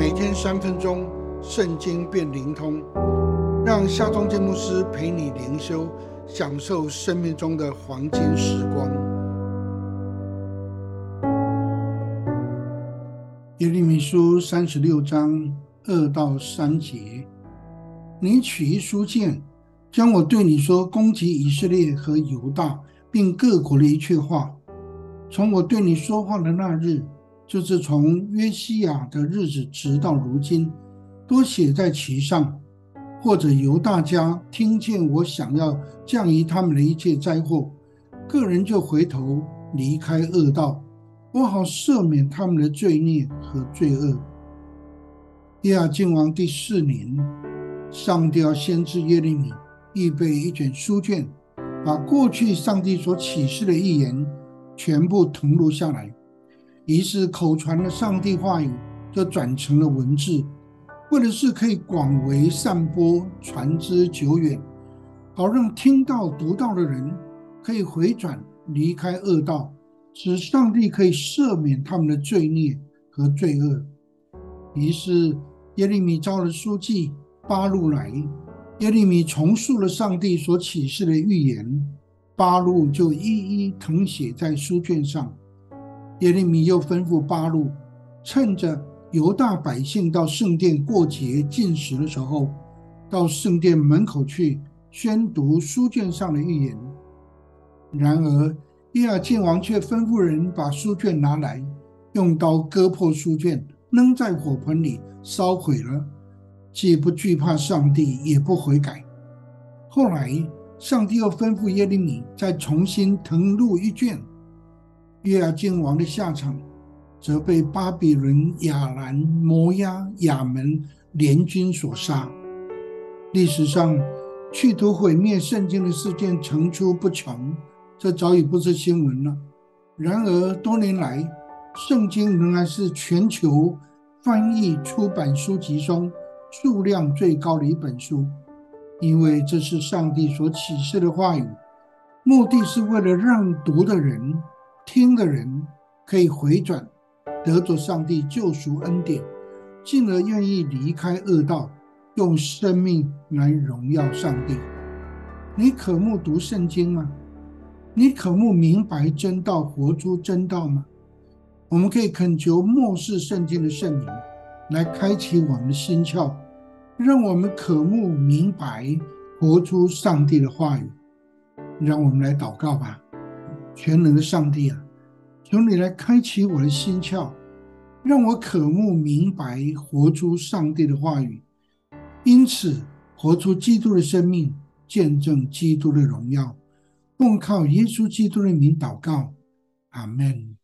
每天三分钟，圣经变灵通，让夏忠建牧师陪你灵修，享受生命中的黄金时光。耶利米书三十六章二到三节：你取一书剑，将我对你说攻击以色列和犹大，并各国的一切话，从我对你说话的那日。就是从约西亚的日子直到如今，都写在其上，或者由大家听见我想要降于他们的一切灾祸，个人就回头离开恶道，我好赦免他们的罪孽和罪恶。耶亚敬王第四年，上帝要先知耶利米预备一卷书卷，把过去上帝所启示的预言全部誊录下来。于是口传的上帝话语就转成了文字，为的是可以广为散播、传之久远，好让听到、读到的人可以回转、离开恶道，使上帝可以赦免他们的罪孽和罪恶。于是耶利米召了书记巴路来，耶利米重述了上帝所启示的预言，巴路就一一誊写在书卷上。耶利米又吩咐八路，趁着犹大百姓到圣殿过节进食的时候，到圣殿门口去宣读书卷上的预言。然而耶尔敬王却吩咐人把书卷拿来，用刀割破书卷，扔在火盆里烧毁了，既不惧怕上帝，也不悔改。后来上帝又吩咐耶利米再重新誊录一卷。约亚敬王的下场，则被巴比伦、亚兰、摩押、亚门联军所杀。历史上，企图毁灭圣经的事件层出不穷，这早已不是新闻了。然而，多年来，圣经仍然是全球翻译出版书籍中数量最高的一本书，因为这是上帝所启示的话语，目的是为了让读的人。听的人可以回转，得着上帝救赎恩典，进而愿意离开恶道，用生命来荣耀上帝。你渴慕读圣经吗？你渴慕明白真道，活出真道吗？我们可以恳求末世圣经的圣灵来开启我们的心窍，让我们渴慕明白，活出上帝的话语。让我们来祷告吧。全能的上帝啊，求你来开启我的心窍，让我渴慕明白，活出上帝的话语，因此活出基督的生命，见证基督的荣耀。奉靠耶稣基督的名祷告，阿门。